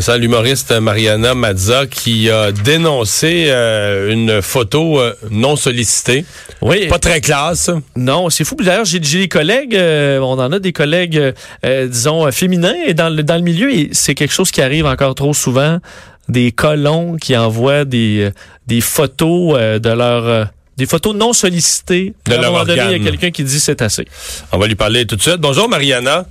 C'est l'humoriste Mariana Mazza qui a dénoncé euh, une photo euh, non sollicitée. Oui. Pas très classe. Non, c'est fou. D'ailleurs, j'ai des collègues, euh, on en a des collègues, disons, féminins et dans le, dans le milieu, et c'est quelque chose qui arrive encore trop souvent. Des colons qui envoient des, des photos de leur des photos non sollicitées. De à un moment donné, il y a quelqu'un qui dit c'est assez. On va lui parler tout de suite. Bonjour, Mariana.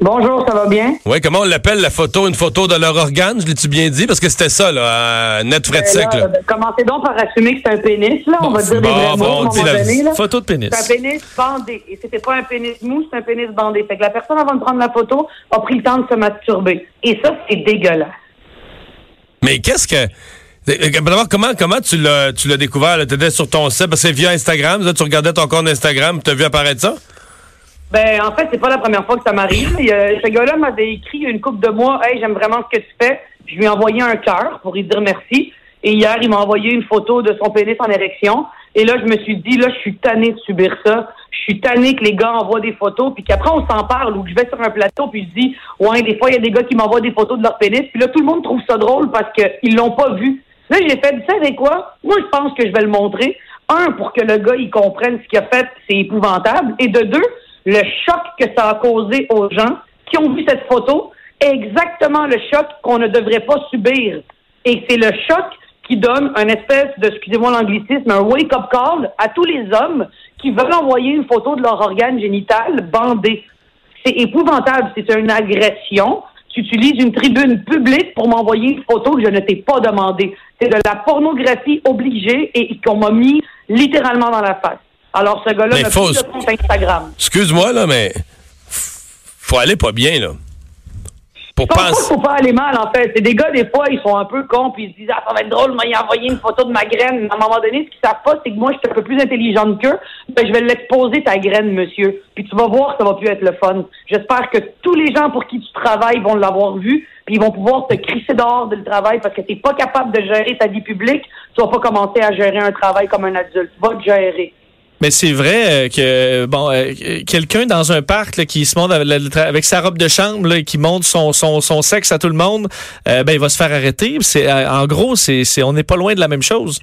Bonjour, ça va bien? Oui, comment on l'appelle la photo? Une photo de leur organe, je l'ai-tu bien dit? Parce que c'était ça, là, net frais de sec. Là. Ben, commencez donc par assumer que c'est un pénis, là. on va dire des vrais mots, donné, là. Photo de pénis. C'est un pénis bandé. Et c'était pas un pénis mou, c'est un pénis bandé. Fait que la personne, avant de prendre la photo, a pris le temps de se masturber. Et ça, c'est dégueulasse. Mais qu'est-ce que... D'abord, comment, comment tu l'as, tu l'as découvert? Tu étais sur ton site, parce que c'est via Instagram. Là, tu regardais ton compte Instagram, tu as vu apparaître ça? Ben, en fait, c'est pas la première fois que ça m'arrive. Ce gars-là m'avait écrit une couple de mois, Hey, j'aime vraiment ce que tu fais. Je lui ai envoyé un cœur pour lui dire merci. Et hier, il m'a envoyé une photo de son pénis en érection. Et là, je me suis dit, là, je suis tanné de subir ça. Je suis tanné que les gars envoient des photos, puis qu'après, on s'en parle, ou que je vais sur un plateau, puis je dis, ouais, des fois, il y a des gars qui m'envoient des photos de leur pénis. Puis là, tout le monde trouve ça drôle parce qu'ils l'ont pas vu. Là, j'ai fait, tu sais, quoi? Moi, je pense que je vais le montrer. Un, pour que le gars, il comprenne ce qu'il a fait, c'est épouvantable. Et de deux, le choc que ça a causé aux gens qui ont vu cette photo est exactement le choc qu'on ne devrait pas subir. Et c'est le choc qui donne un espèce de, excusez-moi l'anglicisme, un wake-up call à tous les hommes qui veulent envoyer une photo de leur organe génital bandé. C'est épouvantable, c'est une agression. Tu utilises une tribune publique pour m'envoyer une photo que je ne t'ai pas demandé. C'est de la pornographie obligée et qu'on m'a mis littéralement dans la face. Alors, ce gars-là n'a plus de compte Instagram. Excuse-moi, là, mais faut aller pas bien, là. Pour penser. Pas faut pas aller mal, en fait. C'est des gars, des fois, ils sont un peu cons, puis ils se disent, ah, ça va être drôle, mais il a envoyé une photo de ma graine. À un moment donné, ce qu'ils savent pas, c'est que moi, je suis un peu plus intelligente qu'eux. Ben, je vais l'exposer, ta graine, monsieur. Puis tu vas voir que ça va plus être le fun. J'espère que tous les gens pour qui tu travailles vont l'avoir vu, puis ils vont pouvoir te crisser dehors de le travail parce que tu n'es pas capable de gérer ta vie publique. Tu vas pas commencer à gérer un travail comme un adulte. Tu vas te gérer. Mais c'est vrai euh, que bon, euh, quelqu'un dans un parc qui se montre avec, sa robe de chambre et qui montre son, son, son, sexe à tout le monde, euh, ben il va se faire arrêter. C'est en gros, c'est on n'est pas loin de la même chose.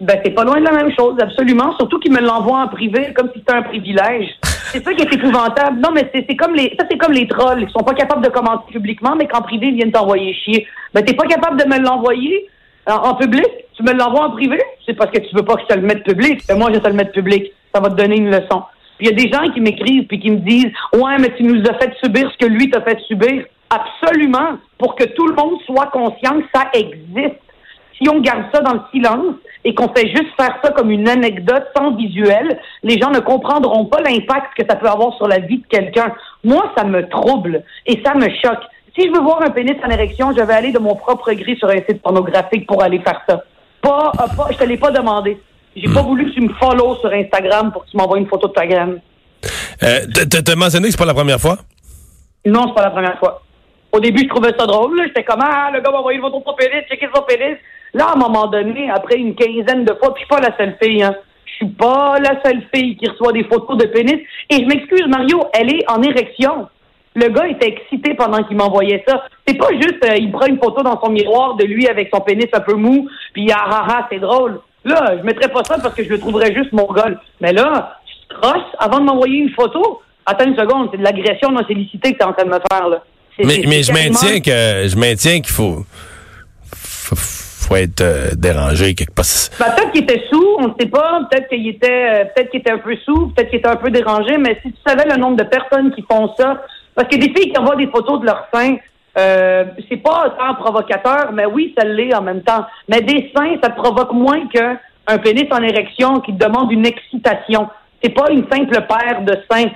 Ben c'est pas loin de la même chose, absolument. Surtout qu'il me l'envoie en privé comme si c'était un privilège. c'est ça qui est épouvantable. Non, mais c'est comme les ça c'est comme les trolls qui sont pas capables de commenter publiquement, mais qu'en privé ils viennent t'envoyer chier. Ben t'es pas capable de me l'envoyer en, public, tu me l'envoies en privé, c'est parce que tu veux pas que je te le mette public. Et moi, je te le mettre public. Ça va te donner une leçon. Puis il y a des gens qui m'écrivent puis qui me disent Ouais, mais tu nous as fait subir ce que lui t'a fait subir. Absolument, pour que tout le monde soit conscient que ça existe. Si on garde ça dans le silence et qu'on fait juste faire ça comme une anecdote sans visuel, les gens ne comprendront pas l'impact que ça peut avoir sur la vie de quelqu'un. Moi, ça me trouble et ça me choque. Si je veux voir un pénis en érection, je vais aller de mon propre gré sur un site pornographique pour aller faire ça. Pas, euh, pas je te l'ai pas demandé. J'ai pas voulu que tu me follow sur Instagram pour que tu m'envoies une photo de ta graine. Euh, T'as mentionné que c'est pas la première fois? Non, c'est pas la première fois. Au début, je trouvais ça drôle. J'étais comme, ah, le gars m'a envoyé une photo de son pénis, checker son pénis. Là, à un moment donné, après une quinzaine de fois, puis je suis pas la seule fille, hein. Je suis pas la seule fille qui reçoit des photos de pénis. Et je m'excuse, Mario, elle est en érection. Le gars était excité pendant qu'il m'envoyait ça. C'est pas juste, euh, il prend une photo dans son miroir de lui avec son pénis un peu mou, puis ah ah ah, c'est drôle. Là, je mettrais pas ça parce que je le trouverais juste mon gars. Mais là, crosses avant de m'envoyer une photo. Attends une seconde, c'est de l'agression non sollicitée que tu es en train de me faire, là. Mais, mais je maintiens que je maintiens qu'il faut, faut, être euh, dérangé quelque part. Ben, peut-être qu'il était sous, on ne sait pas. Peut-être qu'il était, euh, peut-être qu'il était un peu sous, peut-être qu'il était un peu dérangé. Mais si tu savais le nombre de personnes qui font ça, parce que des filles qui envoient des photos de leurs seins, euh, c'est pas tant provocateur, mais oui, ça l'est en même temps. Mais des seins, ça te provoque moins qu'un pénis en érection qui demande une excitation. C'est pas une simple paire de seins.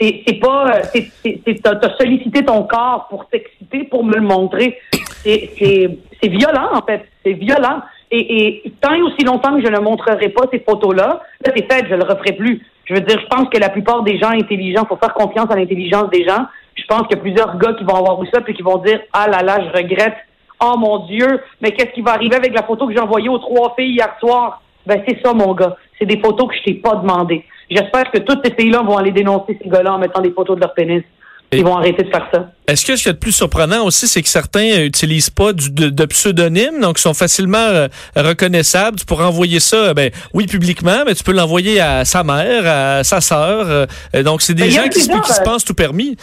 c'est pas euh, t'as sollicité ton corps pour t'exciter pour me le montrer c'est violent en fait c'est violent et, tant et aussi longtemps que je ne montrerai pas ces photos là là c'est fait je le referai plus je veux dire je pense que la plupart des gens intelligents faut faire confiance à l'intelligence des gens je pense qu'il y a plusieurs gars qui vont avoir vu ça puis qui vont dire ah là là je regrette oh mon dieu mais qu'est-ce qui va arriver avec la photo que j'ai envoyée aux trois filles hier soir ben c'est ça mon gars c'est des photos que je t'ai pas demandé J'espère que toutes ces filles-là vont aller dénoncer ces gars-là en mettant des photos de leur pénis. Et- Ils vont arrêter de faire ça. Est-ce que ce qu'il y a de plus surprenant aussi, c'est que certains euh, utilisent pas du, de, de pseudonymes, donc sont facilement euh, reconnaissables. Tu pourrais envoyer ça, euh, ben oui, publiquement, mais tu peux l'envoyer à sa mère, à sa sœur. euh, donc, c'est des Ben, gens qui, se- plusieurs, qui se pensent tout permis.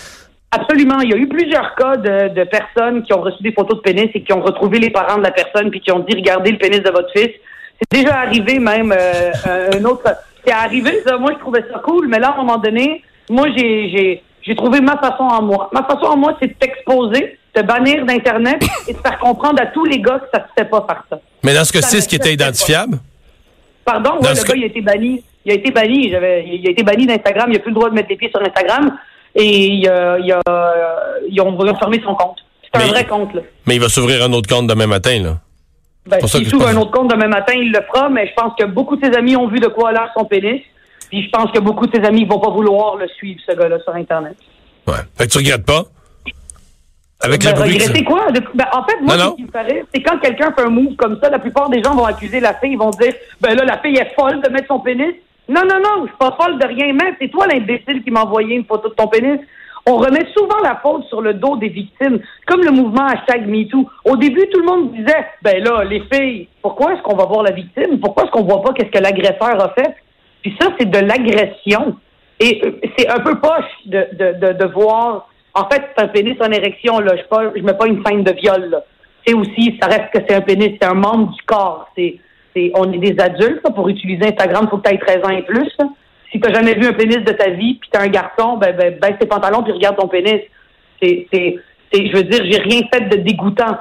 Absolument. Il y a eu plusieurs cas de, de personnes qui ont reçu des photos de pénis et qui ont retrouvé les parents de la personne puis qui ont dit regardez le pénis de votre fils. C'est déjà arrivé même euh, un autre. C'est arrivé ça. Moi je trouvais ça cool, mais là à un moment donné, moi j'ai trouvé ma façon en moi. Ma façon en moi, c'est de t'exposer, de bannir d'internet et de faire comprendre à tous les gars que ça se fait pas faire ça. Mais dans ce cas-ci, Ça est-ce qu'il était pas. identifiable? Pardon, ouais, ce le cas- gars, il a été banni. Il a été banni. J'avais, il a été banni d'Instagram. Il n'a plus le droit de mettre les pieds sur Instagram. Et il a, il a, euh, ils ont fermé son compte. C'est un Mais- vrai compte, là. Mais il va s'ouvrir un autre compte demain matin, là. Ben, pour ça s'il je s'ouvre pense- un autre compte demain matin, il le fera, mais je pense que beaucoup de ses amis ont vu de quoi a l'air son pénis. Puis je pense que beaucoup de ses amis ne vont pas vouloir le suivre, ce gars-là, sur Internet. Ouais. Fait que tu regrettes pas? Avec Ben, regretter quoi? Ben, en fait, moi, Non, ce qui me rire, c'est quand quelqu'un fait un move comme ça, la plupart des gens vont accuser la fille, ils vont dire, ben là, la fille est folle de mettre son pénis. Non, non, non, je suis pas folle de rien mettre. C'est toi l'imbécile qui m'a envoyé une photo de ton pénis. On remet souvent la faute sur le dos des victimes, comme le mouvement hashtag MeToo. Au début, tout le monde disait, ben là, les filles, pourquoi est-ce qu'on va voir la victime? Pourquoi est-ce qu'on voit pas qu'est-ce que l'agresseur a fait? Puis ça, c'est de l'agression. Et euh, c'est un peu poche de, de, de, de voir. En fait, c'est un pénis en érection, là. Je, pas, je mets pas une scène de viol, là. C'est aussi, ça reste que c'est un pénis, c'est un membre du corps. C'est, on est des adultes, pour utiliser Instagram, faut que tu aies 13 ans et plus. Si t'as jamais vu un pénis de ta vie, puis t'es un garçon, ben, ben, baisse tes pantalons puis regarde ton pénis. C'est, je veux dire, j'ai rien fait de dégoûtant,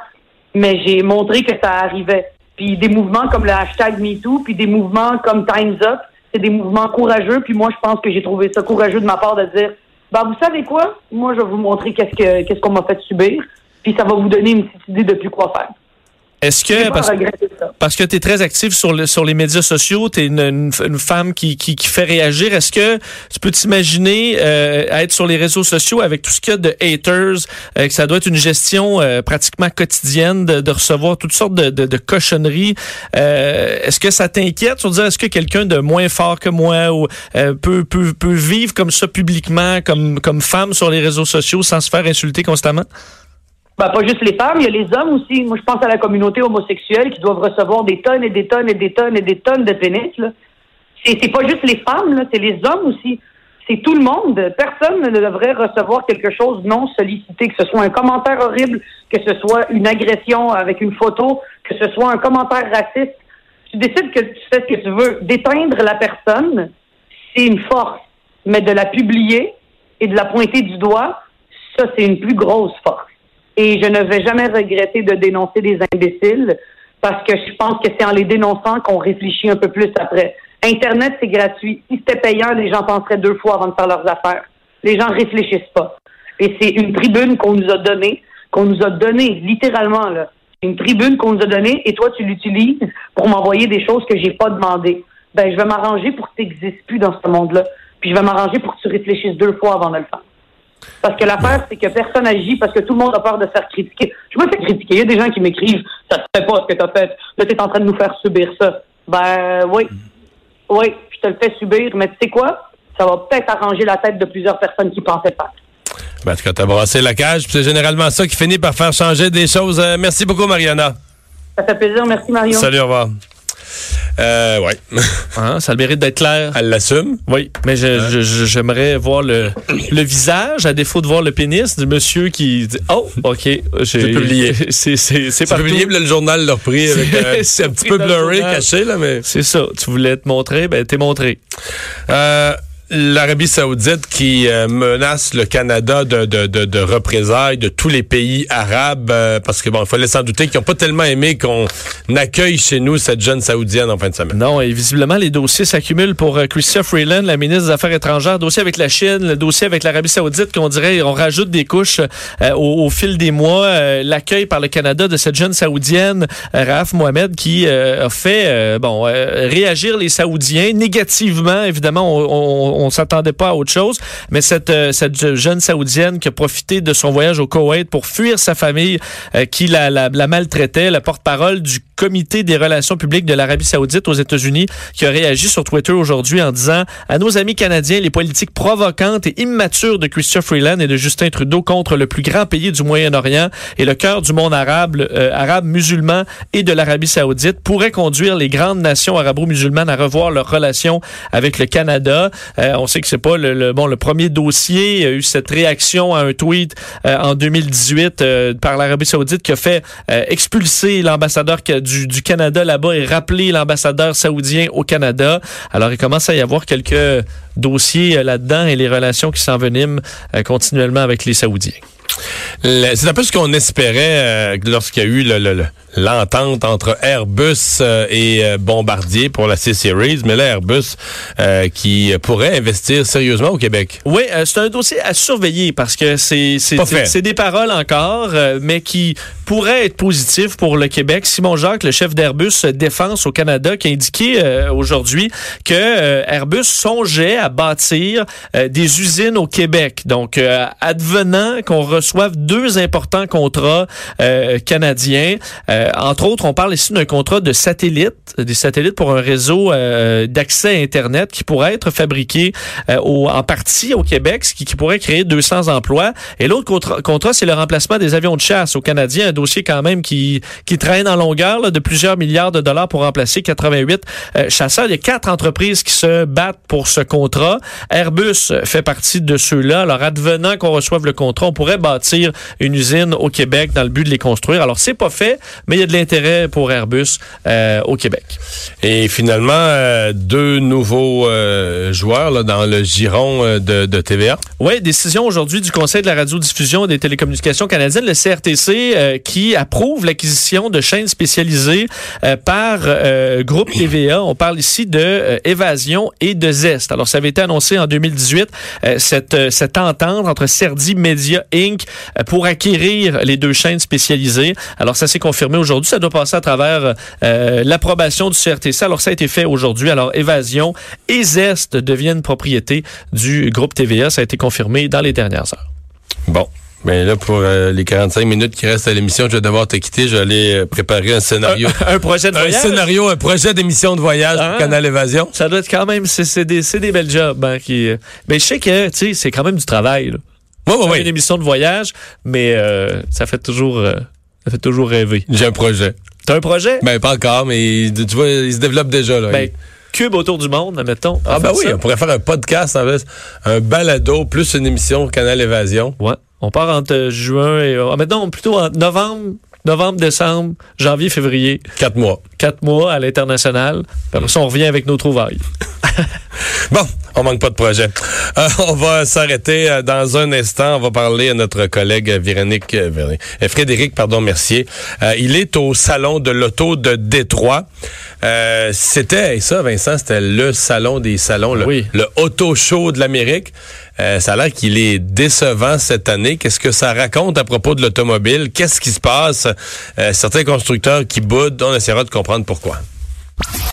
mais j'ai montré que ça arrivait. Puis des mouvements comme le hashtag MeToo, puis des mouvements comme Time's Up, c'est des mouvements courageux. Puis moi, je pense que j'ai trouvé ça courageux de ma part de dire, ben vous savez quoi, moi je vais vous montrer qu'est-ce que qu'est-ce qu'on m'a fait subir, puis ça va vous donner une petite idée de plus quoi faire. Est-ce que, parce, que tu es très active sur, le, sur les médias sociaux, tu es une, une, une femme qui, qui, qui fait réagir, est-ce que tu peux t'imaginer euh, être sur les réseaux sociaux avec tout ce qu'il y a de haters, euh, que ça doit être une gestion euh, pratiquement quotidienne de, de recevoir toutes sortes de, de, de cochonneries. Euh, est-ce que ça t'inquiète? Sur dire est-ce que quelqu'un de moins fort que moi ou peut, peut, peut vivre comme ça publiquement, comme, comme femme sur les réseaux sociaux sans se faire insulter constamment? Ben, pas juste les femmes, il y a les hommes aussi. Moi, je pense à la communauté homosexuelle qui doivent recevoir des tonnes et des tonnes et des tonnes et des tonnes de pénis. C'est, pas juste les femmes, c'est les hommes aussi. C'est tout le monde. Personne ne devrait recevoir quelque chose non sollicité, que ce soit un commentaire horrible, que ce soit une agression avec une photo, que ce soit un commentaire raciste. Tu décides que tu fais ce que tu veux. D'éteindre la personne, c'est une force. Mais de la publier et de la pointer du doigt, ça, c'est une plus grosse force. Et je ne vais jamais regretter de dénoncer des imbéciles parce que je pense que c'est en les dénonçant qu'on réfléchit un peu plus après. Internet, c'est gratuit. Si c'était payant, les gens penseraient deux fois avant de faire leurs affaires. Les gens réfléchissent pas. Et c'est une tribune qu'on nous a donnée, qu'on nous a donnée, littéralement, là. Une tribune qu'on nous a donnée et toi, tu l'utilises pour m'envoyer des choses que j'ai pas demandées. Ben, je vais m'arranger pour que tu n'existes plus dans ce monde-là. Puis je vais m'arranger pour que tu réfléchisses deux fois avant de le faire. Parce que l'affaire, c'est que personne agit parce que tout le monde a peur de se faire critiquer. Je me fais critiquer. Il y a des gens qui m'écrivent Ça se fait pas ce que tu as fait. Là, tu es en train de nous faire subir ça. Ben oui. Oui, je te le fais subir, mais tu sais quoi? Ça va peut-être arranger la tête de plusieurs personnes qui pensaient pas. Ben, en tout cas, t'as brassé la cage, puis c'est généralement ça qui finit par faire changer des choses. Euh, merci beaucoup, Mariana. Ça fait plaisir. Merci, Marion. Salut, au revoir. Euh, ouais. Hein, ça a le mérite d'être clair. Elle l'assume. Oui, mais j'aimerais voir le, le visage, à défaut de voir le pénis du monsieur qui dit Oh, OK. J'ai publié. C'est publié, là, le journal l'a repris euh, C'est c'est un petit peu blurry, caché, là, mais. C'est ça. Tu voulais te montrer, ben t'es montré. Euh, l'Arabie saoudite qui euh, menace le Canada de, de, de, de, représailles de tous les pays arabes, euh, parce que bon, il fallait s'en douter qu'ils n'ont pas tellement aimé qu'on accueille chez nous cette jeune saoudienne en fin de semaine. Non, et visiblement, les dossiers s'accumulent pour euh, Chrystia Freeland, la ministre des Affaires étrangères, dossier avec la Chine, le dossier avec l'Arabie saoudite, qu'on dirait, on rajoute des couches au, au, fil des mois. L'accueil par le Canada de cette jeune saoudienne, Raf Mohamed, qui a fait, bon, réagir les Saoudiens négativement, évidemment, on, on on s'attendait pas à autre chose. Mais cette, euh, cette jeune Saoudienne qui a profité de son voyage au Koweït pour fuir sa famille euh, qui la, la, la maltraitait, la porte-parole du comité des relations publiques de l'Arabie saoudite aux États-Unis qui a réagi sur Twitter aujourd'hui en disant à nos amis canadiens les politiques provocantes et immatures de Christian Freeland et de Justin Trudeau contre le plus grand pays du Moyen-Orient et le cœur du monde arabe, euh, arabe musulman et de l'Arabie saoudite pourraient conduire les grandes nations arabo-musulmanes à revoir leurs relations avec le Canada. Euh, on sait que c'est pas le, bon le premier dossier. Il y a eu cette réaction à un tweet euh, en 2018 euh, par l'Arabie Saoudite qui a fait expulser l'ambassadeur du, Canada là-bas et rappeler l'ambassadeur saoudien au Canada. Alors il commence à y avoir quelques dossiers là-dedans et les relations qui s'enveniment continuellement avec les Saoudiens. C'est un peu ce qu'on espérait lorsqu'il y a eu le, l'entente entre Airbus euh, et euh, Bombardier pour la C-Series, mais là, Airbus euh, qui pourrait investir sérieusement au Québec. Oui, c'est un dossier à surveiller parce que c'est c'est des paroles encore, mais qui pourraient être positif pour le Québec. Simon Jacques, le chef d'Airbus Défense au Canada, qui a indiqué aujourd'hui que Airbus songeait à bâtir des usines au Québec. Donc, advenant qu'on reçoive deux importants contrats canadiens, euh, entre autres, on parle ici d'un contrat de satellites, des satellites pour un réseau euh, d'accès à Internet qui pourrait être fabriqué euh, en partie au Québec, ce qui, pourrait créer 200 emplois. Et l'autre contrat, c'est le remplacement des avions de chasse aux Canadiens, un dossier quand même qui, qui traîne en longueur de plusieurs milliards de dollars pour remplacer 88 chasseurs. Il y a quatre entreprises qui se battent pour ce contrat. Airbus fait partie de ceux-là. Alors, advenant qu'on reçoive le contrat, on pourrait bâtir une usine au Québec dans le but de les construire. Alors, c'est pas fait, mais il y a de l'intérêt pour Airbus euh, au Québec. Et finalement, euh, deux nouveaux euh, joueurs là, dans le giron de, de TVA. Oui, décision aujourd'hui du Conseil de la radiodiffusion et des télécommunications canadiennes, le CRTC, qui approuve l'acquisition de chaînes spécialisées par Groupe TVA. On parle ici de Évasion et de Zest. Alors, ça avait été annoncé en 2018, cette, cette entente entre Cerdi Media Inc. pour acquérir les deux chaînes spécialisées. Alors, ça s'est confirmé aujourd'hui. Ça doit passer à travers euh, l'approbation du CRTC. Alors, ça a été fait aujourd'hui. Alors, Évasion et Zest deviennent propriété du groupe TVA. Ça a été confirmé dans les dernières heures. Bon. Mais là, pour euh, les 45 minutes qui restent à l'émission, je vais devoir te quitter. Je vais aller euh, préparer un scénario. Un, projet de voyage? Un scénario, un projet d'émission de voyage pour ah. Canal Évasion. Ça doit être quand même, c'est des, des belles jobs. Hein, qui, mais je sais que, tu sais, c'est quand même du travail. Là. Oui, oui, oui. une émission de voyage, mais ça fait toujours... Ça fait toujours rêver. J'ai un projet. T'as un projet? Ben, pas encore, mais tu vois, il se développe déjà. Là. Ben, cube autour du monde, admettons. Ah, ben oui, on pourrait faire un podcast, un balado, plus une émission Canal Évasion. Ouais. On part entre juin et. Ah, maintenant, plutôt en novembre, novembre, décembre, janvier, février. Quatre mois. Quatre mois à l'international. Après ça, on revient avec nos trouvailles. bon, on manque pas de projet. Euh, on va s'arrêter euh, dans un instant. On va parler à notre collègue Véronique, euh, Frédéric, pardon, Mercier. il est au salon de l'auto de Détroit. c'était, ça, Vincent, c'était le salon des salons, le, le auto show de l'Amérique. ça a l'air qu'il est décevant cette année. Qu'est-ce que ça raconte à propos de l'automobile? Qu'est-ce qui se passe? certains constructeurs qui boudent. On essaiera de comprendre pourquoi.